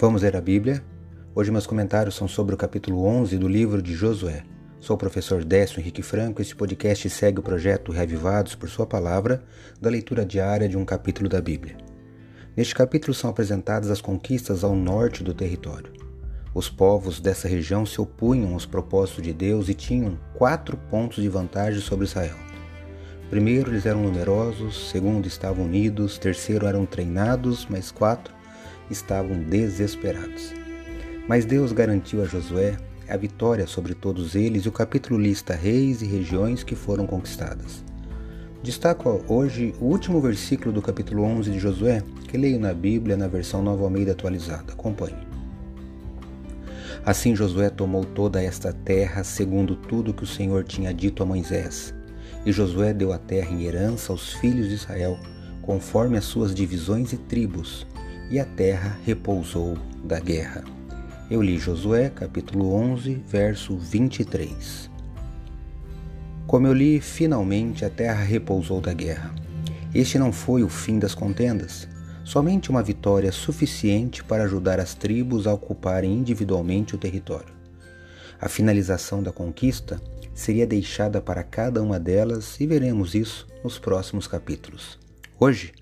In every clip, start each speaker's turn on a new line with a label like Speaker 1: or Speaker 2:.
Speaker 1: Vamos ler a Bíblia? Hoje meus comentários são sobre o capítulo 11 do livro de Josué. Sou o professor Décio Henrique Franco e este podcast segue o projeto Reavivados por Sua Palavra, da leitura diária de um capítulo da Bíblia. Neste capítulo são apresentadas as conquistas ao norte do território. Os povos dessa região se opunham aos propósitos de Deus e tinham quatro pontos de vantagem sobre Israel. Primeiro, eles eram numerosos, segundo, estavam unidos, terceiro, eram treinados, mas quatro, estavam desesperados. Mas Deus garantiu a Josué a vitória sobre todos eles e o capítulo lista reis e regiões que foram conquistadas. Destaco hoje o último versículo do capítulo 11 de Josué, que leio na Bíblia na versão Nova Almeida atualizada. Acompanhe. Assim Josué tomou toda esta terra, segundo tudo que o Senhor tinha dito a Moisés. E Josué deu a terra em herança aos filhos de Israel, conforme as suas divisões e tribos, e a terra repousou da guerra. Eu li Josué, capítulo 11, verso 23. Como eu li, finalmente a terra repousou da guerra. Este não foi o fim das contendas, somente uma vitória suficiente para ajudar as tribos a ocuparem individualmente o território. A finalização da conquista seria deixada para cada uma delas e veremos isso nos próximos capítulos. Hoje,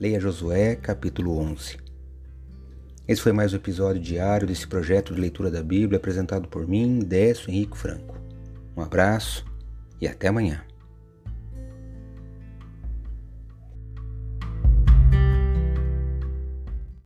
Speaker 1: Leia Josué, capítulo 11. Esse foi mais um episódio diário desse projeto de leitura da Bíblia apresentado por mim, Décio Henrique Franco. Um abraço e até amanhã.